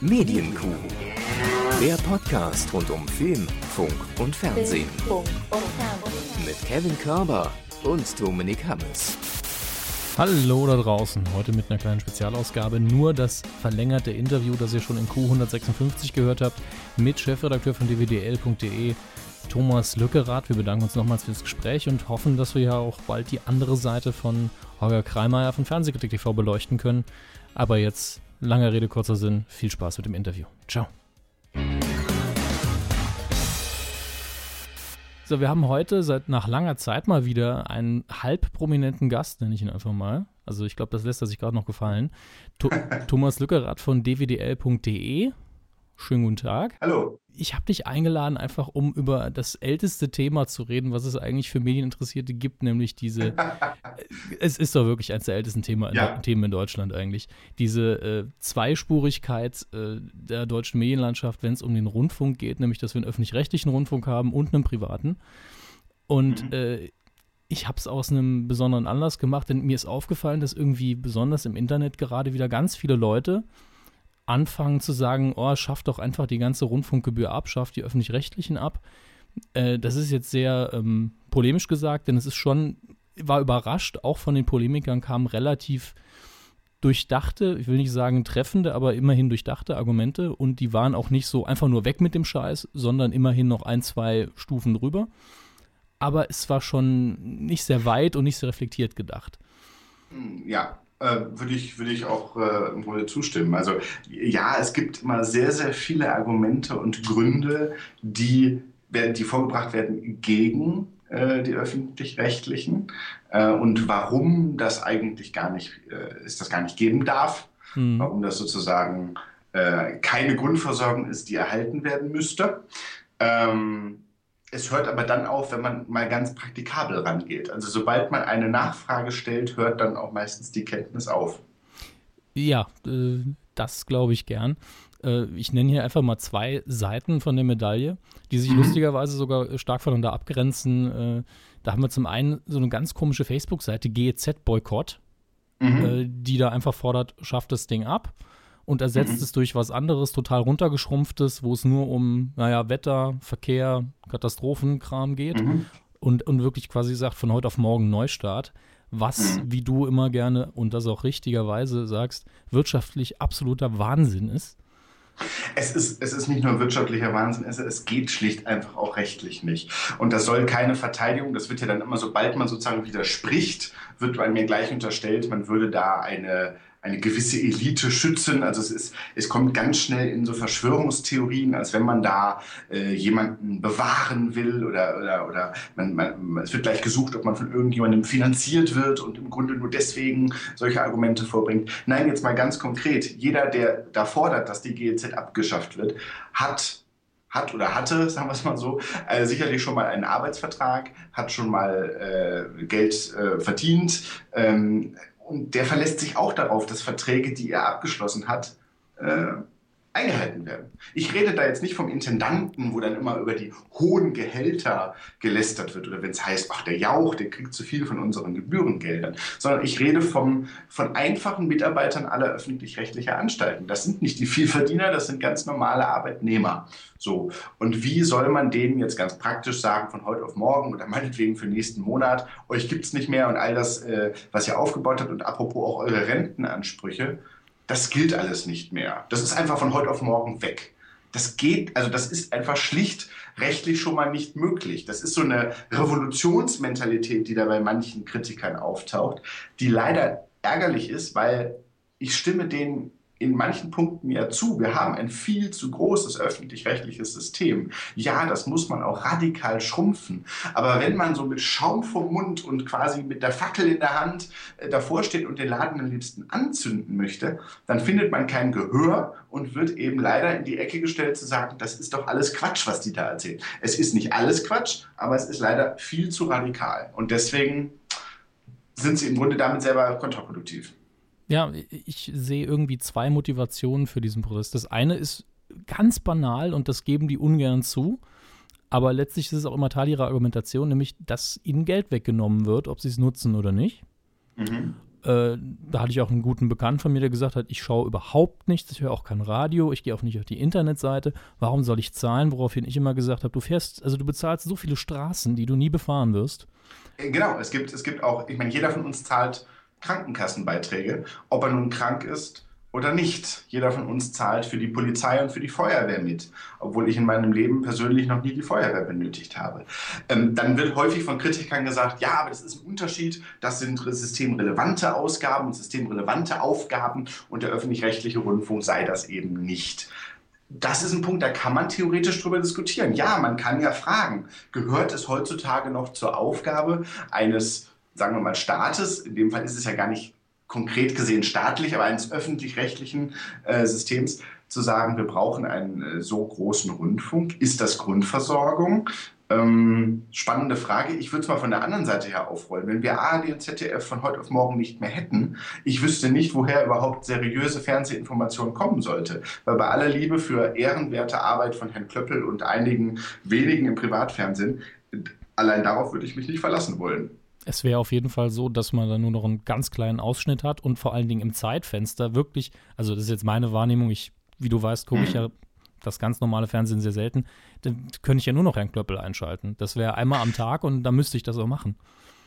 Medienkuh. Der Podcast rund um Film, Funk und Fernsehen. Mit Kevin Körber und Dominik Hammes. Hallo da draußen, heute mit einer kleinen Spezialausgabe. Nur das verlängerte Interview, das ihr schon in Q156 gehört habt, mit Chefredakteur von dvdl.de, Thomas Lückerath. Wir bedanken uns nochmals für das Gespräch und hoffen, dass wir ja auch bald die andere Seite von Holger Kreimeier von Fernsehkritik TV beleuchten können. Aber jetzt, lange Rede, kurzer Sinn, viel Spaß mit dem Interview. Ciao. So, wir haben heute seit nach langer Zeit mal wieder einen halb prominenten Gast, nenne ich ihn einfach mal. Also ich glaube, das lässt er sich gerade noch gefallen. Th Thomas Lückerath von dvdl.de. Schönen guten Tag. Hallo. Ich habe dich eingeladen, einfach um über das älteste Thema zu reden, was es eigentlich für Medieninteressierte gibt, nämlich diese. es ist doch wirklich eines der ältesten Thema, ja. Themen in Deutschland eigentlich. Diese äh, Zweispurigkeit äh, der deutschen Medienlandschaft, wenn es um den Rundfunk geht, nämlich dass wir einen öffentlich-rechtlichen Rundfunk haben und einen privaten. Und mhm. äh, ich habe es aus einem besonderen Anlass gemacht, denn mir ist aufgefallen, dass irgendwie besonders im Internet gerade wieder ganz viele Leute anfangen zu sagen, oh, schafft doch einfach die ganze Rundfunkgebühr ab, schafft die öffentlich-rechtlichen ab. Äh, das ist jetzt sehr ähm, polemisch gesagt, denn es ist schon, war überrascht, auch von den Polemikern kamen relativ durchdachte, ich will nicht sagen treffende, aber immerhin durchdachte Argumente und die waren auch nicht so einfach nur weg mit dem Scheiß, sondern immerhin noch ein, zwei Stufen drüber. Aber es war schon nicht sehr weit und nicht sehr reflektiert gedacht. Ja, würde ich, würde ich auch äh, im Grunde zustimmen. Also ja, es gibt immer sehr, sehr viele Argumente und Gründe, die, die vorgebracht werden gegen äh, die öffentlich-rechtlichen äh, und warum das eigentlich gar nicht, äh, ist das gar nicht geben darf, mhm. warum das sozusagen äh, keine Grundversorgung ist, die erhalten werden müsste. Ähm, es hört aber dann auf, wenn man mal ganz praktikabel rangeht. Also sobald man eine Nachfrage stellt, hört dann auch meistens die Kenntnis auf. Ja, äh, das glaube ich gern. Äh, ich nenne hier einfach mal zwei Seiten von der Medaille, die sich mhm. lustigerweise sogar stark voneinander abgrenzen. Äh, da haben wir zum einen so eine ganz komische Facebook-Seite, GEZ Boykott, mhm. die da einfach fordert, schafft das Ding ab und ersetzt mhm. es durch was anderes, total runtergeschrumpftes, wo es nur um, naja, Wetter, Verkehr, Katastrophenkram geht mhm. und, und wirklich quasi sagt, von heute auf morgen Neustart. Was, mhm. wie du immer gerne und das auch richtigerweise sagst, wirtschaftlich absoluter Wahnsinn ist. Es ist, es ist nicht nur wirtschaftlicher Wahnsinn, es, es geht schlicht einfach auch rechtlich nicht. Und das soll keine Verteidigung, das wird ja dann immer, sobald man sozusagen widerspricht, wird bei mir gleich unterstellt, man würde da eine, eine gewisse Elite schützen. Also es ist, es kommt ganz schnell in so Verschwörungstheorien, als wenn man da äh, jemanden bewahren will oder, oder, oder man, man, es wird gleich gesucht, ob man von irgendjemandem finanziert wird und im Grunde nur deswegen solche Argumente vorbringt. Nein, jetzt mal ganz konkret. Jeder, der da fordert, dass die GEZ abgeschafft wird, hat hat oder hatte, sagen wir es mal so, äh, sicherlich schon mal einen Arbeitsvertrag, hat schon mal äh, Geld äh, verdient, ähm, und der verlässt sich auch darauf, dass Verträge, die er abgeschlossen hat, äh, eingehalten werden. Ich rede da jetzt nicht vom Intendanten, wo dann immer über die hohen Gehälter gelästert wird oder wenn es heißt, ach der Jauch, der kriegt zu viel von unseren Gebührengeldern, sondern ich rede vom, von einfachen Mitarbeitern aller öffentlich-rechtlicher Anstalten. Das sind nicht die Vielverdiener, das sind ganz normale Arbeitnehmer. So. Und wie soll man denen jetzt ganz praktisch sagen, von heute auf morgen oder meinetwegen für nächsten Monat, euch gibt es nicht mehr und all das, äh, was ihr aufgebaut habt und apropos auch eure Rentenansprüche, das gilt alles nicht mehr. Das ist einfach von heute auf morgen weg. Das geht, also das ist einfach schlicht rechtlich schon mal nicht möglich. Das ist so eine Revolutionsmentalität, die da bei manchen Kritikern auftaucht, die leider ärgerlich ist, weil ich stimme denen in manchen Punkten ja zu. Wir haben ein viel zu großes öffentlich-rechtliches System. Ja, das muss man auch radikal schrumpfen. Aber wenn man so mit Schaum vom Mund und quasi mit der Fackel in der Hand äh, davor steht und den Laden am liebsten anzünden möchte, dann findet man kein Gehör und wird eben leider in die Ecke gestellt zu sagen, das ist doch alles Quatsch, was die da erzählen. Es ist nicht alles Quatsch, aber es ist leider viel zu radikal. Und deswegen sind sie im Grunde damit selber kontraproduktiv. Ja, ich sehe irgendwie zwei Motivationen für diesen Prozess. Das eine ist ganz banal und das geben die ungern zu. Aber letztlich ist es auch immer Teil ihrer Argumentation, nämlich, dass ihnen Geld weggenommen wird, ob sie es nutzen oder nicht. Mhm. Äh, da hatte ich auch einen guten Bekannten von mir, der gesagt hat, ich schaue überhaupt nichts, ich höre auch kein Radio, ich gehe auch nicht auf die Internetseite. Warum soll ich zahlen? Woraufhin ich immer gesagt habe, du fährst, also du bezahlst so viele Straßen, die du nie befahren wirst. Äh, genau, es gibt, es gibt auch, ich meine, jeder von uns zahlt Krankenkassenbeiträge, ob er nun krank ist oder nicht. Jeder von uns zahlt für die Polizei und für die Feuerwehr mit, obwohl ich in meinem Leben persönlich noch nie die Feuerwehr benötigt habe. Ähm, dann wird häufig von Kritikern gesagt, ja, aber das ist ein Unterschied, das sind systemrelevante Ausgaben und systemrelevante Aufgaben und der öffentlich-rechtliche Rundfunk sei das eben nicht. Das ist ein Punkt, da kann man theoretisch drüber diskutieren. Ja, man kann ja fragen, gehört es heutzutage noch zur Aufgabe eines, sagen wir mal, Staates, in dem Fall ist es ja gar nicht konkret gesehen staatlich, aber eines öffentlich-rechtlichen äh, Systems, zu sagen, wir brauchen einen äh, so großen Rundfunk. Ist das Grundversorgung? Ähm, spannende Frage. Ich würde es mal von der anderen Seite her aufrollen. Wenn wir ARD und ZDF von heute auf morgen nicht mehr hätten, ich wüsste nicht, woher überhaupt seriöse Fernsehinformation kommen sollte. Weil bei aller Liebe für ehrenwerte Arbeit von Herrn Klöppel und einigen wenigen im Privatfernsehen, allein darauf würde ich mich nicht verlassen wollen. Es wäre auf jeden Fall so, dass man da nur noch einen ganz kleinen Ausschnitt hat und vor allen Dingen im Zeitfenster wirklich, also das ist jetzt meine Wahrnehmung, ich, wie du weißt, gucke ich ja das ganz normale Fernsehen sehr selten, dann könnte ich ja nur noch Herrn Klöppel einschalten. Das wäre einmal am Tag und dann müsste ich das auch machen.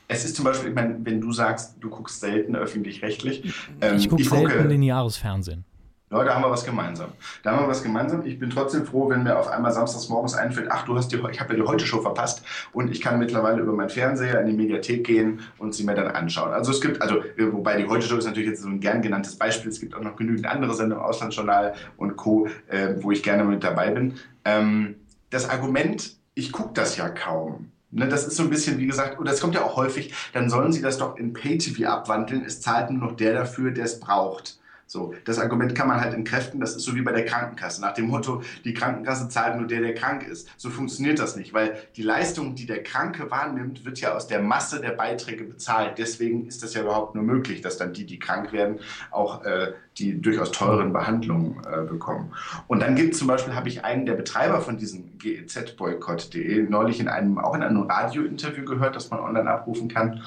Es ist zum Beispiel, ich meine, wenn du sagst, du guckst selten öffentlich-rechtlich. Ähm, ich gucke selten gucke, lineares Fernsehen. Da haben wir was gemeinsam. Da haben wir was gemeinsam. Ich bin trotzdem froh, wenn mir auf einmal samstags morgens einfällt, ach, du hast die, ich habe ja die Heute-Show verpasst und ich kann mittlerweile über meinen Fernseher in die Mediathek gehen und sie mir dann anschauen. Also es gibt, also wobei die Heute-Show ist natürlich jetzt so ein gern genanntes Beispiel. Es gibt auch noch genügend andere Sendungen, Auslandsjournal und Co., äh, wo ich gerne mit dabei bin. Ähm, das Argument, ich gucke das ja kaum. Ne, das ist so ein bisschen, wie gesagt, oder es kommt ja auch häufig, dann sollen sie das doch in Pay-TV abwandeln. Es zahlt nur noch der dafür, der es braucht. So, das Argument kann man halt entkräften, das ist so wie bei der Krankenkasse. Nach dem Motto, die Krankenkasse zahlt nur der, der krank ist. So funktioniert das nicht, weil die Leistung, die der Kranke wahrnimmt, wird ja aus der Masse der Beiträge bezahlt. Deswegen ist das ja überhaupt nur möglich, dass dann die, die krank werden, auch äh, die durchaus teuren Behandlungen äh, bekommen. Und dann gibt es zum Beispiel, habe ich einen der Betreiber von diesem GEZ-Boykott.de neulich in einem, auch in einem Radiointerview gehört, das man online abrufen kann.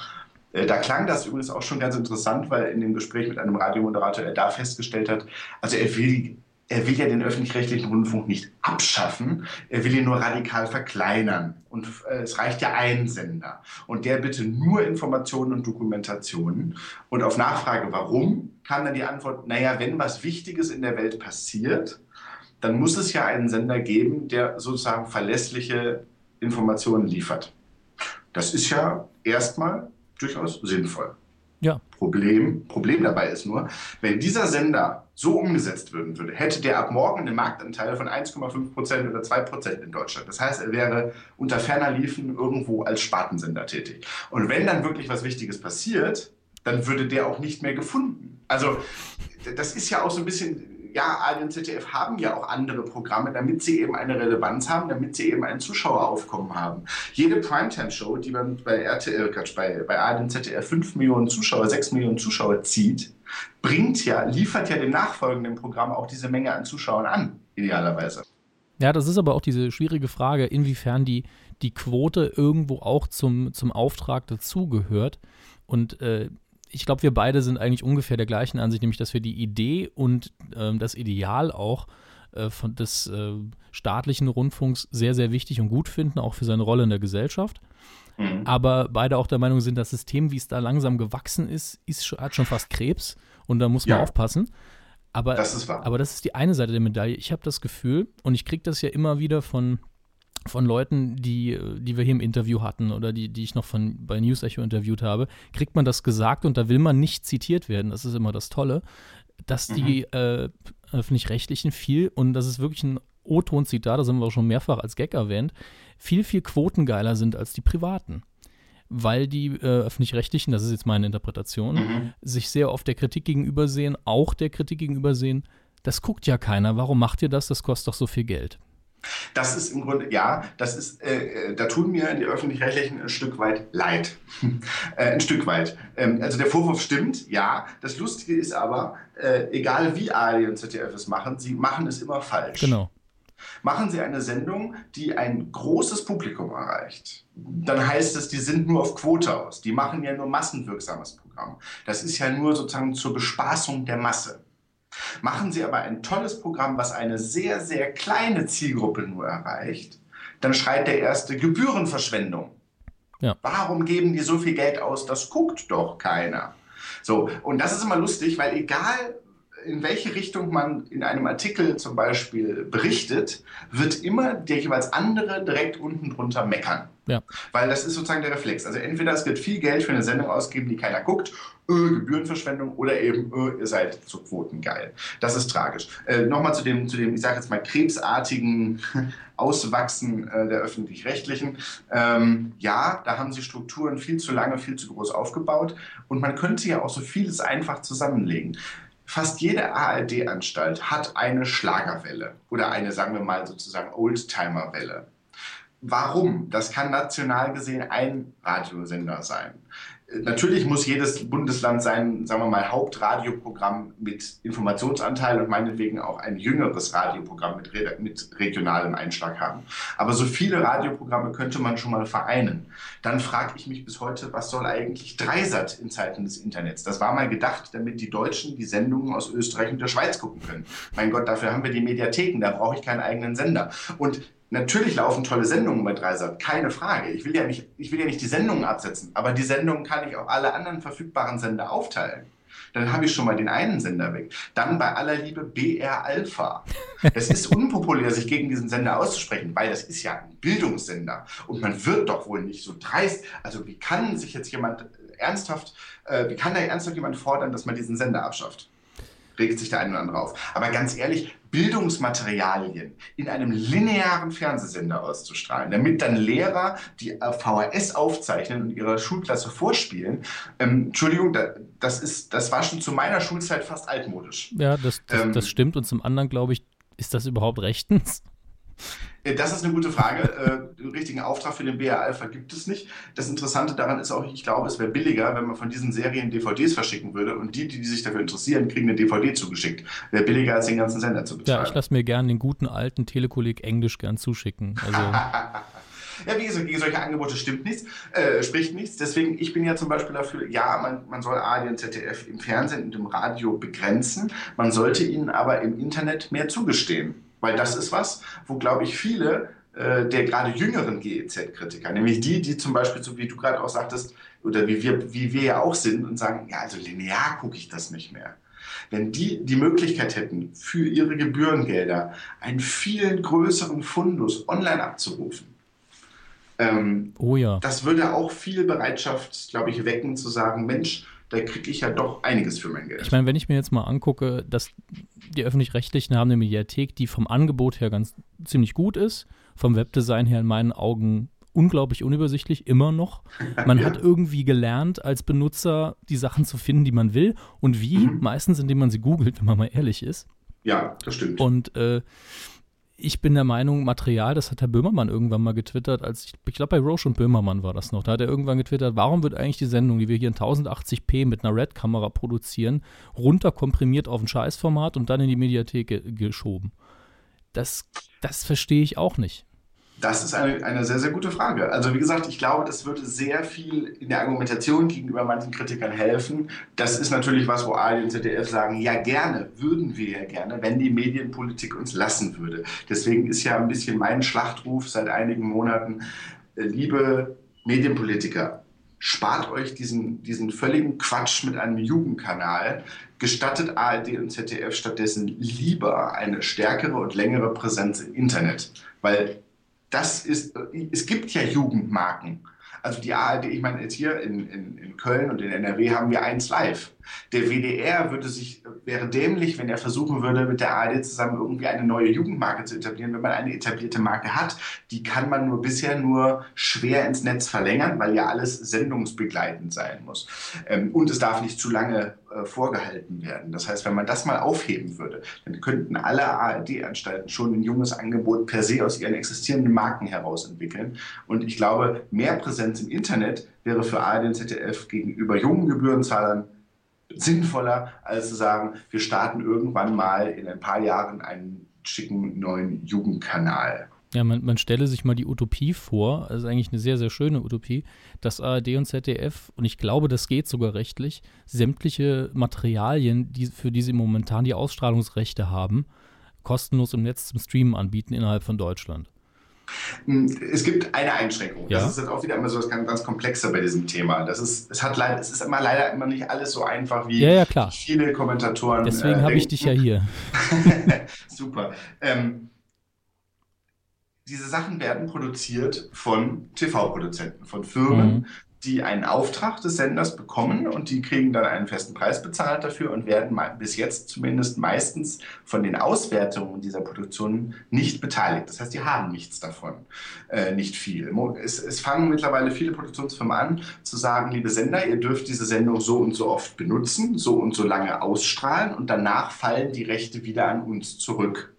Äh, da klang das übrigens auch schon ganz interessant, weil in dem Gespräch mit einem Radiomoderator er da festgestellt hat, also er will, er will ja den öffentlich-rechtlichen Rundfunk nicht abschaffen, er will ihn nur radikal verkleinern. Und äh, es reicht ja ein Sender. Und der bitte nur Informationen und Dokumentationen. Und auf Nachfrage, warum, kam dann die Antwort, naja, wenn was Wichtiges in der Welt passiert, dann muss es ja einen Sender geben, der sozusagen verlässliche Informationen liefert. Das ist ja erstmal durchaus sinnvoll. Ja. Problem, Problem dabei ist nur, wenn dieser Sender so umgesetzt werden würde, hätte der ab morgen einen Marktanteil von 1,5 Prozent oder 2 Prozent in Deutschland. Das heißt, er wäre unter ferner Liefen irgendwo als Spartensender tätig. Und wenn dann wirklich was Wichtiges passiert, dann würde der auch nicht mehr gefunden. Also das ist ja auch so ein bisschen ja, ARD und ZDF haben ja auch andere Programme, damit sie eben eine Relevanz haben, damit sie eben ein Zuschaueraufkommen haben. Jede Primetime-Show, die man bei RTL, Quatsch, bei, bei ARD und ZDF 5 Millionen Zuschauer, 6 Millionen Zuschauer zieht, bringt ja, liefert ja dem nachfolgenden Programm auch diese Menge an Zuschauern an, idealerweise. Ja, das ist aber auch diese schwierige Frage, inwiefern die, die Quote irgendwo auch zum, zum Auftrag dazugehört. Und äh, ich glaube, wir beide sind eigentlich ungefähr der gleichen Ansicht, nämlich dass wir die Idee und ähm, das Ideal auch äh, von des äh, staatlichen Rundfunks sehr, sehr wichtig und gut finden, auch für seine Rolle in der Gesellschaft. Mhm. Aber beide auch der Meinung sind, das System, wie es da langsam gewachsen ist, ist hat schon fast Krebs und da muss man ja. aufpassen. Aber das ist wahr. aber das ist die eine Seite der Medaille. Ich habe das Gefühl, und ich kriege das ja immer wieder von von Leuten, die, die wir hier im Interview hatten oder die, die ich noch von, bei News Echo interviewt habe, kriegt man das gesagt und da will man nicht zitiert werden. Das ist immer das Tolle, dass die mhm. äh, öffentlich-rechtlichen viel, und das ist wirklich ein O-Ton-Zitat, das haben wir auch schon mehrfach als Gag erwähnt, viel, viel quotengeiler sind als die privaten. Weil die äh, öffentlich-rechtlichen, das ist jetzt meine Interpretation, mhm. sich sehr oft der Kritik gegenübersehen, auch der Kritik gegenübersehen, das guckt ja keiner, warum macht ihr das, das kostet doch so viel Geld. Das ist im Grunde, ja, das ist, äh, äh, da tun mir die Öffentlich-Rechtlichen ein Stück weit leid. äh, ein Stück weit. Ähm, also der Vorwurf stimmt, ja. Das Lustige ist aber, äh, egal wie ARD und ZDF es machen, sie machen es immer falsch. Genau. Machen Sie eine Sendung, die ein großes Publikum erreicht, dann heißt es, die sind nur auf Quote aus. Die machen ja nur massenwirksames Programm. Programm. Das ist ja nur sozusagen zur Bespaßung der Masse. Machen Sie aber ein tolles Programm, was eine sehr, sehr kleine Zielgruppe nur erreicht, dann schreit der erste Gebührenverschwendung. Ja. Warum geben die so viel Geld aus? Das guckt doch keiner. So, und das ist immer lustig, weil egal in welche Richtung man in einem Artikel zum Beispiel berichtet, wird immer der jeweils andere direkt unten drunter meckern. Ja. Weil das ist sozusagen der Reflex. Also entweder es wird viel Geld für eine Sendung ausgeben, die keiner guckt, öh, Gebührenverschwendung, oder eben, öh, ihr seid zu Quoten geil. Das ist tragisch. Äh, Nochmal zu dem, zu dem, ich sage jetzt mal, krebsartigen Auswachsen äh, der öffentlich-rechtlichen. Ähm, ja, da haben sie Strukturen viel zu lange, viel zu groß aufgebaut. Und man könnte ja auch so vieles einfach zusammenlegen. Fast jede ARD-Anstalt hat eine Schlagerwelle oder eine, sagen wir mal, sozusagen Oldtimer-Welle. Warum? Das kann national gesehen ein Radiosender sein. Natürlich muss jedes Bundesland sein, sagen wir mal, Hauptradioprogramm mit Informationsanteil und meinetwegen auch ein jüngeres Radioprogramm mit, mit regionalem Einschlag haben. Aber so viele Radioprogramme könnte man schon mal vereinen. Dann frage ich mich bis heute, was soll eigentlich Dreisat in Zeiten des Internets? Das war mal gedacht, damit die Deutschen die Sendungen aus Österreich und der Schweiz gucken können. Mein Gott, dafür haben wir die Mediatheken, da brauche ich keinen eigenen Sender. Und Natürlich laufen tolle Sendungen bei Dreisat, keine Frage. Ich will, ja nicht, ich will ja nicht die Sendungen absetzen, aber die Sendungen kann ich auf alle anderen verfügbaren Sender aufteilen. Dann habe ich schon mal den einen Sender weg. Dann bei aller Liebe BR Alpha. Es ist unpopulär, sich gegen diesen Sender auszusprechen, weil das ist ja ein Bildungssender. Und man wird doch wohl nicht so dreist. Also wie kann sich jetzt jemand ernsthaft, äh, wie kann da ernsthaft jemand fordern, dass man diesen Sender abschafft? Regt sich der eine oder andere auf. Aber ganz ehrlich, Bildungsmaterialien in einem linearen Fernsehsender auszustrahlen, damit dann Lehrer die äh, VHS aufzeichnen und ihrer Schulklasse vorspielen, ähm, Entschuldigung, das, ist, das war schon zu meiner Schulzeit fast altmodisch. Ja, das, das, ähm, das stimmt. Und zum anderen, glaube ich, ist das überhaupt rechtens? Äh, das ist eine gute Frage. Äh, den richtigen Auftrag für den BR Alpha gibt es nicht. Das Interessante daran ist auch, ich glaube, es wäre billiger, wenn man von diesen Serien DVDs verschicken würde und die, die sich dafür interessieren, kriegen eine DVD zugeschickt. Wäre billiger, als den ganzen Sender zu bezahlen. Ja, ich lasse mir gerne den guten alten Telekolleg Englisch gern zuschicken. Also Ja, wie gesagt, gegen solche Angebote stimmt nichts, äh, spricht nichts. Deswegen, ich bin ja zum Beispiel dafür, ja, man, man soll ARD und ZDF im Fernsehen und im Radio begrenzen. Man sollte ihnen aber im Internet mehr zugestehen. Weil das ist was, wo, glaube ich, viele äh, der gerade jüngeren GEZ-Kritiker, nämlich die, die zum Beispiel, so wie du gerade auch sagtest, oder wie wir, wie wir ja auch sind und sagen, ja, also linear gucke ich das nicht mehr. Wenn die die Möglichkeit hätten, für ihre Gebührengelder einen viel größeren Fundus online abzurufen, ähm, oh ja. das würde auch viel Bereitschaft, glaube ich, wecken, zu sagen, Mensch, da kriege ich ja doch einiges für mein Geld. Ich meine, wenn ich mir jetzt mal angucke, dass die öffentlich-rechtlichen haben eine Mediathek, die vom Angebot her ganz ziemlich gut ist, vom Webdesign her in meinen Augen unglaublich unübersichtlich, immer noch. Man ja. hat irgendwie gelernt, als Benutzer die Sachen zu finden, die man will. Und wie? Mhm. Meistens, indem man sie googelt, wenn man mal ehrlich ist. Ja, das stimmt. Und äh, ich bin der Meinung, Material, das hat Herr Böhmermann irgendwann mal getwittert, als ich, ich glaube bei Roche und Böhmermann war das noch. Da hat er irgendwann getwittert, warum wird eigentlich die Sendung, die wir hier in 1080p mit einer Red-Kamera produzieren, runterkomprimiert auf ein Scheißformat und dann in die Mediathek ge geschoben? Das, das verstehe ich auch nicht. Das ist eine, eine sehr, sehr gute Frage. Also wie gesagt, ich glaube, das würde sehr viel in der Argumentation gegenüber manchen Kritikern helfen. Das ist natürlich was, wo ARD und ZDF sagen, ja gerne, würden wir ja gerne, wenn die Medienpolitik uns lassen würde. Deswegen ist ja ein bisschen mein Schlachtruf seit einigen Monaten, äh, liebe Medienpolitiker, spart euch diesen, diesen völligen Quatsch mit einem Jugendkanal, gestattet ARD und ZDF stattdessen lieber eine stärkere und längere Präsenz im Internet. Weil das ist, es gibt ja Jugendmarken. Also die ARD, ich meine, jetzt hier in, in, in Köln und in NRW haben wir eins live. Der WDR würde sich, wäre dämlich, wenn er versuchen würde, mit der ARD zusammen irgendwie eine neue Jugendmarke zu etablieren, wenn man eine etablierte Marke hat. Die kann man nur bisher nur schwer ins Netz verlängern, weil ja alles sendungsbegleitend sein muss. Ähm, und es darf nicht zu lange äh, vorgehalten werden. Das heißt, wenn man das mal aufheben würde, dann könnten alle ARD-Anstalten schon ein junges Angebot per se aus ihren existierenden Marken heraus entwickeln. Und ich glaube, mehr Präsenz im Internet wäre für ARD und ZDF gegenüber jungen Gebührenzahlern sinnvoller, als zu sagen, wir starten irgendwann mal in ein paar Jahren einen schicken neuen Jugendkanal. Ja, man, man stelle sich mal die Utopie vor, das ist eigentlich eine sehr, sehr schöne Utopie, dass ARD und ZDF, und ich glaube, das geht sogar rechtlich, sämtliche Materialien, die, für die sie momentan die Ausstrahlungsrechte haben, kostenlos im Netz zum Streamen anbieten innerhalb von Deutschland. Es gibt eine Einschränkung. Ja? Das ist jetzt auch wieder immer so das ganz, ganz Komplexe bei diesem Thema. Das ist, es, hat leider, es ist immer leider immer nicht alles so einfach, wie ja, ja, viele Kommentatoren. Deswegen äh, habe ich dich ja hier. Super. Ähm, diese Sachen werden produziert von TV-Produzenten, von Firmen, mhm. Die einen Auftrag des Senders bekommen und die kriegen dann einen festen Preis bezahlt dafür und werden bis jetzt zumindest meistens von den Auswertungen dieser Produktionen nicht beteiligt. Das heißt, die haben nichts davon, äh, nicht viel. Es, es fangen mittlerweile viele Produktionsfirmen an zu sagen, liebe Sender, ihr dürft diese Sendung so und so oft benutzen, so und so lange ausstrahlen und danach fallen die Rechte wieder an uns zurück.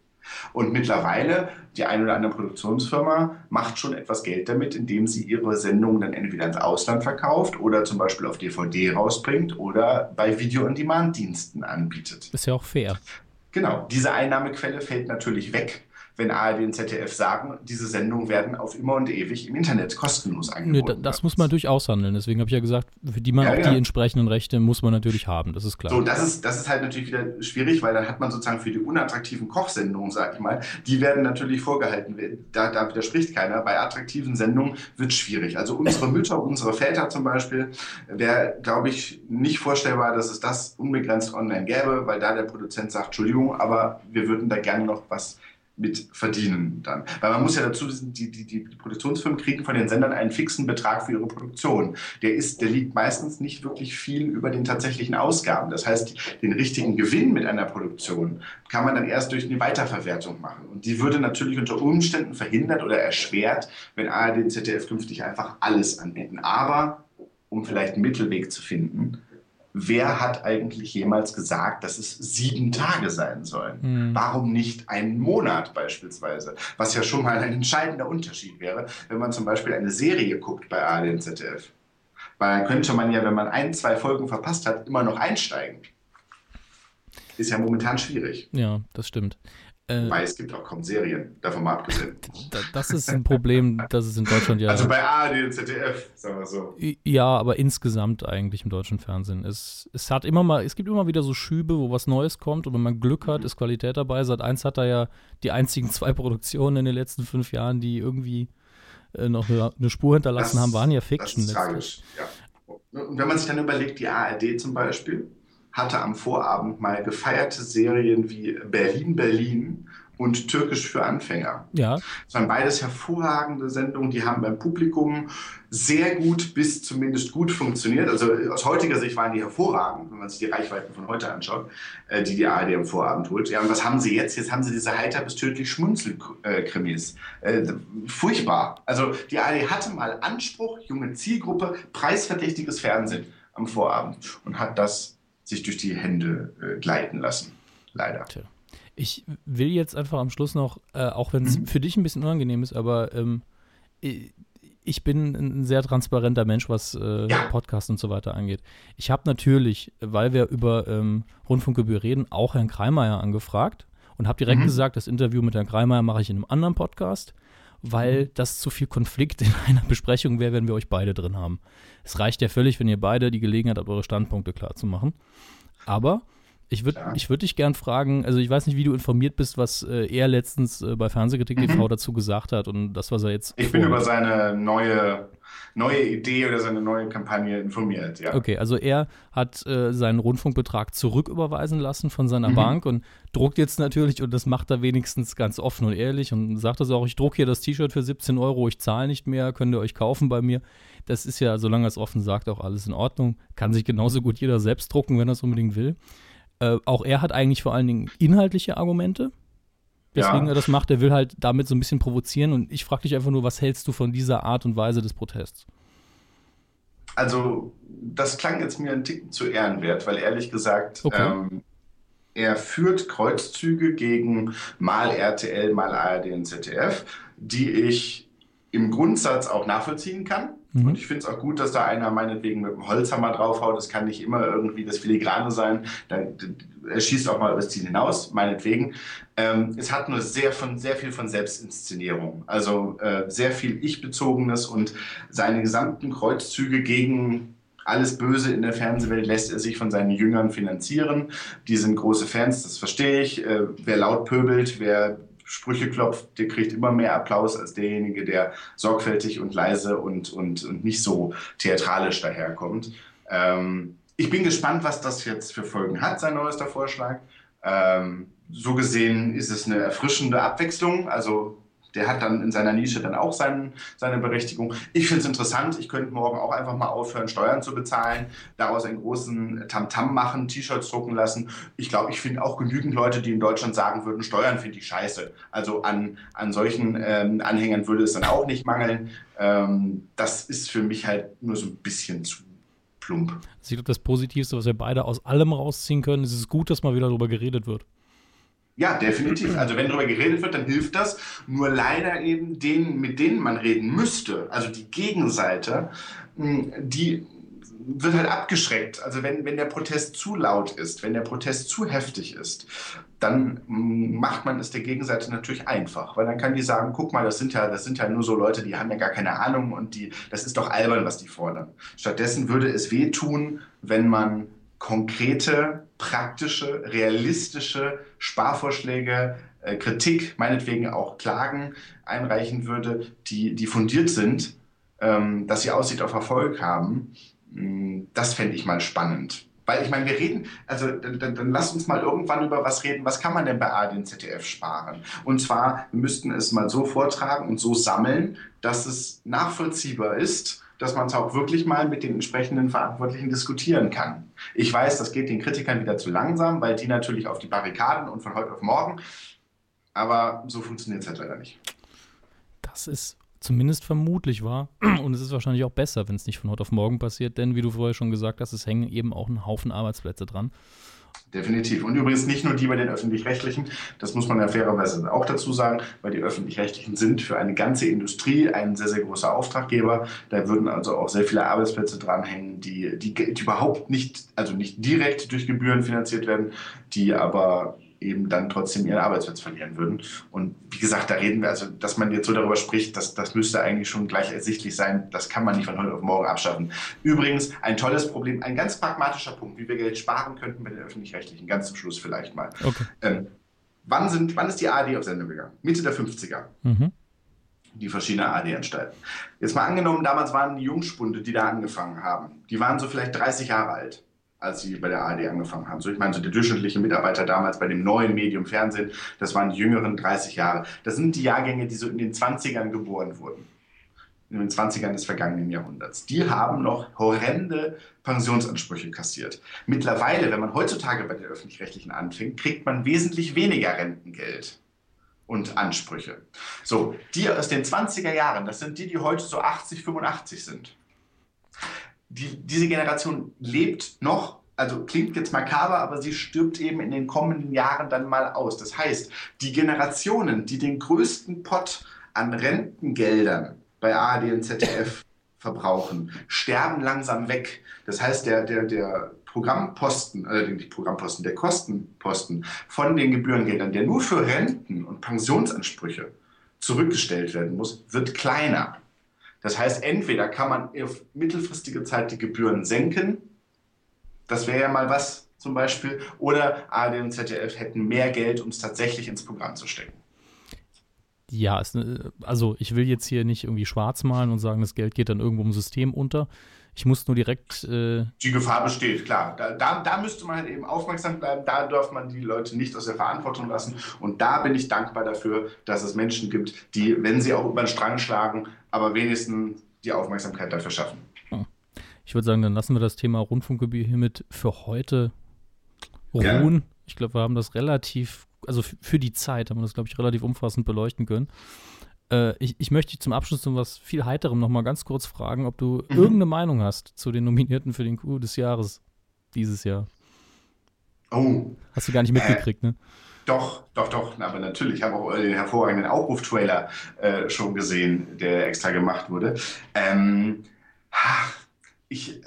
Und mittlerweile, die eine oder andere Produktionsfirma macht schon etwas Geld damit, indem sie ihre Sendungen dann entweder ins Ausland verkauft oder zum Beispiel auf DVD rausbringt oder bei Video-on-Demand-Diensten anbietet. Ist ja auch fair. Genau, diese Einnahmequelle fällt natürlich weg wenn ARD und ZDF sagen, diese Sendungen werden auf immer und ewig im Internet kostenlos angeboten. Nee, das muss man natürlich aushandeln. Deswegen habe ich ja gesagt, für die man ja, auch ja. die entsprechenden Rechte muss man natürlich haben. Das ist klar. So, das ist, das ist halt natürlich wieder schwierig, weil dann hat man sozusagen für die unattraktiven Kochsendungen, sag ich mal, die werden natürlich vorgehalten. Da, da widerspricht keiner. Bei attraktiven Sendungen wird es schwierig. Also unsere Mütter, unsere Väter zum Beispiel, wäre, glaube ich, nicht vorstellbar, dass es das unbegrenzt online gäbe, weil da der Produzent sagt, Entschuldigung, aber wir würden da gerne noch was mit verdienen dann. Weil man muss ja dazu, die, die, die Produktionsfirmen kriegen von den Sendern einen fixen Betrag für ihre Produktion. Der ist, der liegt meistens nicht wirklich viel über den tatsächlichen Ausgaben. Das heißt, den richtigen Gewinn mit einer Produktion kann man dann erst durch eine Weiterverwertung machen. Und die würde natürlich unter Umständen verhindert oder erschwert, wenn ARD und ZDF künftig einfach alles anbieten. Aber um vielleicht einen Mittelweg zu finden, wer hat eigentlich jemals gesagt, dass es sieben Tage sein sollen? Mhm. Warum nicht einen Monat beispielsweise? Was ja schon mal ein entscheidender Unterschied wäre, wenn man zum Beispiel eine Serie guckt bei ARD und ZDF. Weil dann könnte man ja, wenn man ein, zwei Folgen verpasst hat, immer noch einsteigen. Ist ja momentan schwierig. Ja, das stimmt. Äh, Wobei es gibt auch kaum Serien, davon mal abgesehen. Das ist ein Problem, das ist in Deutschland ja. Also bei ARD und ZDF, sagen wir so. Ja, aber insgesamt eigentlich im deutschen Fernsehen. Es, es hat immer mal, es gibt immer wieder so Schübe, wo was Neues kommt und wenn man Glück hat, mhm. ist Qualität dabei. Seit eins hat er ja die einzigen zwei Produktionen in den letzten fünf Jahren, die irgendwie äh, noch eine, eine, Spur hinterlassen das, haben, waren ja Fiction. Das ist tragisch, ja. Und wenn man sich dann überlegt, die ARD zum Beispiel, hatte am Vorabend mal gefeierte Serien wie Berlin, Berlin und Türkisch für Anfänger. Ja. Das waren beides hervorragende Sendungen, die haben beim Publikum sehr gut bis zumindest gut funktioniert. Also aus heutiger Sicht waren die hervorragend, wenn man sich die Reichweiten von heute anschaut, äh, die die ARD am Vorabend holt. Ja, und was haben sie jetzt? Jetzt haben sie diese heiter bis tödlich Schmunzel-Krimis. Äh, furchtbar. Also die ARD hatte mal Anspruch, junge Zielgruppe, preisverdächtiges Fernsehen am Vorabend und hat das sich durch die Hände äh, gleiten lassen. Leider. Tja. Ich will jetzt einfach am Schluss noch, äh, auch wenn es mhm. für dich ein bisschen unangenehm ist, aber ähm, ich bin ein sehr transparenter Mensch, was äh, ja. Podcasts und so weiter angeht. Ich habe natürlich, weil wir über ähm, Rundfunkgebühr reden, auch Herrn Kreimeier angefragt und habe direkt mhm. gesagt, das Interview mit Herrn Kreimeier mache ich in einem anderen Podcast, weil mhm. das zu viel Konflikt in einer Besprechung wäre, wenn wir euch beide drin haben. Es reicht ja völlig, wenn ihr beide die Gelegenheit habt, eure Standpunkte klar zu machen. Aber ich würde ich würd dich gern fragen, also ich weiß nicht, wie du informiert bist, was äh, er letztens äh, bei Fernsehkritik mhm. TV dazu gesagt hat und das, was er jetzt. Ich bin über seine neue, neue Idee oder seine neue Kampagne informiert, ja. Okay, also er hat äh, seinen Rundfunkbetrag zurücküberweisen lassen von seiner mhm. Bank und druckt jetzt natürlich, und das macht er wenigstens ganz offen und ehrlich und sagt das auch, ich drucke hier das T-Shirt für 17 Euro, ich zahle nicht mehr, könnt ihr euch kaufen bei mir. Das ist ja, solange er es offen sagt, auch alles in Ordnung. Kann sich genauso gut jeder selbst drucken, wenn er es unbedingt will. Äh, auch er hat eigentlich vor allen Dingen inhaltliche Argumente, weswegen ja. er das macht. Er will halt damit so ein bisschen provozieren. Und ich frage dich einfach nur, was hältst du von dieser Art und Weise des Protests? Also, das klang jetzt mir ein Ticken zu ehrenwert, weil ehrlich gesagt, okay. ähm, er führt Kreuzzüge gegen mal RTL, mal ARD und ZDF, die ich im Grundsatz auch nachvollziehen kann. Mhm. Und ich finde es auch gut, dass da einer meinetwegen mit dem Holzhammer draufhaut. Das kann nicht immer irgendwie das Filigrane sein. er schießt auch mal über das Ziel hinaus, meinetwegen. Ähm, es hat nur sehr, von, sehr viel von Selbstinszenierung. Also äh, sehr viel Ich-Bezogenes und seine gesamten Kreuzzüge gegen alles Böse in der Fernsehwelt lässt er sich von seinen Jüngern finanzieren. Die sind große Fans, das verstehe ich. Äh, wer laut pöbelt, wer Sprüche klopft, der kriegt immer mehr Applaus als derjenige, der sorgfältig und leise und, und, und nicht so theatralisch daherkommt. Ähm, ich bin gespannt, was das jetzt für Folgen hat, sein neuester Vorschlag. Ähm, so gesehen ist es eine erfrischende Abwechslung. Also der hat dann in seiner Nische dann auch seinen, seine Berechtigung. Ich finde es interessant. Ich könnte morgen auch einfach mal aufhören, Steuern zu bezahlen, daraus einen großen Tamtam -Tam machen, T-Shirts drucken lassen. Ich glaube, ich finde auch genügend Leute, die in Deutschland sagen würden, Steuern finde ich scheiße. Also an, an solchen ähm, Anhängern würde es dann auch nicht mangeln. Ähm, das ist für mich halt nur so ein bisschen zu plump. Also ich das Positivste, was wir beide aus allem rausziehen können, ist es gut, dass mal wieder darüber geredet wird. Ja, definitiv. Also wenn darüber geredet wird, dann hilft das. Nur leider eben denen, mit denen man reden müsste, also die Gegenseite, hm, die wird halt abgeschreckt. Also wenn, wenn der Protest zu laut ist, wenn der Protest zu heftig ist, dann hm, macht man es der Gegenseite natürlich einfach, weil dann kann die sagen, guck mal, das sind ja, das sind ja nur so Leute, die haben ja gar keine Ahnung und die, das ist doch albern, was die fordern. Stattdessen würde es wehtun, wenn man konkrete, praktische, realistische Sparvorschläge, äh, Kritik, meinetwegen auch Klagen einreichen würde, die, die fundiert sind, ähm, dass sie Aussicht auf Erfolg haben. Mm, das fände ich mal spannend. Weil ich meine, wir reden, also dann, dann, dann lass uns mal irgendwann über was reden, was kann man denn bei ARD und ZDF sparen? Und zwar, wir müssten es mal so vortragen und so sammeln, dass es nachvollziehbar ist, dass man es auch wirklich mal mit den entsprechenden Verantwortlichen diskutieren kann. Ich weiß, das geht den Kritikern wieder zu langsam, weil die natürlich auf die Barrikaden und von heute auf morgen, aber so funktioniert es halt leider nicht. Das ist zumindest vermutlich wahr und es ist wahrscheinlich auch besser, wenn es nicht von heute auf morgen passiert, denn wie du vorher schon gesagt hast, es hängen eben auch ein Haufen Arbeitsplätze dran. Definitiv. Und übrigens nicht nur die bei den öffentlich-rechtlichen, das muss man ja fairerweise auch dazu sagen, weil die öffentlich-rechtlichen sind für eine ganze Industrie ein sehr, sehr großer Auftraggeber. Da würden also auch sehr viele Arbeitsplätze dranhängen, die, die, die überhaupt nicht, also nicht direkt durch Gebühren finanziert werden, die aber eben dann trotzdem ihren Arbeitsplatz verlieren würden. Und wie gesagt, da reden wir, also dass man jetzt so darüber spricht, das, das müsste eigentlich schon gleich ersichtlich sein, das kann man nicht von heute auf morgen abschaffen. Übrigens, ein tolles Problem, ein ganz pragmatischer Punkt, wie wir Geld sparen könnten bei den Öffentlich-Rechtlichen, ganz zum Schluss vielleicht mal. Okay. Ähm, wann, sind, wann ist die ARD auf Sendung gegangen? Mitte der 50er. Mhm. Die verschiedenen ARD-Anstalten. Jetzt mal angenommen, damals waren die Jungspunde, die da angefangen haben, die waren so vielleicht 30 Jahre alt als sie bei der ARD angefangen haben. So, ich meine, so der durchschnittliche Mitarbeiter damals bei dem neuen Medium Fernsehen, das waren die jüngeren 30 Jahre. Das sind die Jahrgänge, die so in den 20ern geboren wurden. In den 20ern des vergangenen Jahrhunderts. Die haben noch horrende Pensionsansprüche kassiert. Mittlerweile, wenn man heutzutage bei den Öffentlich-Rechtlichen anfängt, kriegt man wesentlich weniger Rentengeld und Ansprüche. So, die aus den 20er Jahren, das sind die, die heute so 80, 85 sind die, diese Generation lebt noch, also klingt jetzt makaber, aber sie stirbt eben in den kommenden Jahren dann mal aus. Das heißt, die Generationen, die den größten Pott an Rentengeldern bei ARD und ZDF verbrauchen, sterben langsam weg. Das heißt, der, der, der Programmposten, äh, die Programmposten, der Kostenposten von den Gebührengeldern, der nur für Renten und Pensionsansprüche zurückgestellt werden muss, wird kleiner. Das heißt, entweder kann man auf mittelfristige Zeit die Gebühren senken, das wäre ja mal was zum Beispiel, oder ARD und ZDF hätten mehr Geld, um es tatsächlich ins Programm zu stecken. Ja, es, also ich will jetzt hier nicht irgendwie schwarz malen und sagen, das Geld geht dann irgendwo im System unter. Ich muss nur direkt. Äh die Gefahr besteht, klar. Da, da, da, müsste man halt eben aufmerksam bleiben. Da darf man die Leute nicht aus der Verantwortung lassen. Und da bin ich dankbar dafür, dass es Menschen gibt, die, wenn sie auch über den Strang schlagen, aber wenigstens die Aufmerksamkeit dafür schaffen. Ich würde sagen, dann lassen wir das Thema Rundfunkgebühr hiermit für heute ruhen. Ja. Ich glaube, wir haben das relativ, also für die Zeit haben wir das, glaube ich, relativ umfassend beleuchten können. Äh, ich, ich möchte dich zum Abschluss zu was viel Heiterem noch mal ganz kurz fragen, ob du mhm. irgendeine Meinung hast zu den Nominierten für den Coup des Jahres dieses Jahr. Oh. Hast du gar nicht mitgekriegt, äh, ne? Doch, doch, doch. Aber natürlich. Ich habe auch den hervorragenden Aufruf-Trailer äh, schon gesehen, der extra gemacht wurde. Ähm, Ich,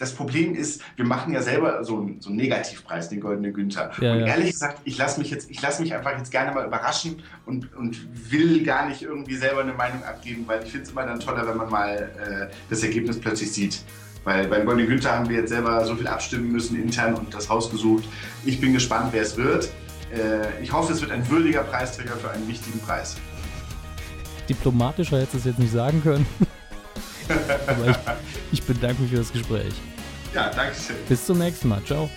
das Problem ist, wir machen ja selber so einen, so einen Negativpreis, den Goldenen Günther. Ja, und ja. ehrlich gesagt, ich lasse mich jetzt, ich lasse mich einfach jetzt gerne mal überraschen und, und will gar nicht irgendwie selber eine Meinung abgeben, weil ich finde es immer dann toller, wenn man mal äh, das Ergebnis plötzlich sieht. Weil beim Goldenen Günther haben wir jetzt selber so viel abstimmen müssen intern und das Haus gesucht. Ich bin gespannt, wer es wird. Äh, ich hoffe, es wird ein würdiger Preisträger für einen wichtigen Preis. Diplomatischer hätte es jetzt nicht sagen können. Aber ich, ich bedanke mich für das Gespräch. Ja, danke schön. Bis zum nächsten Mal. Ciao.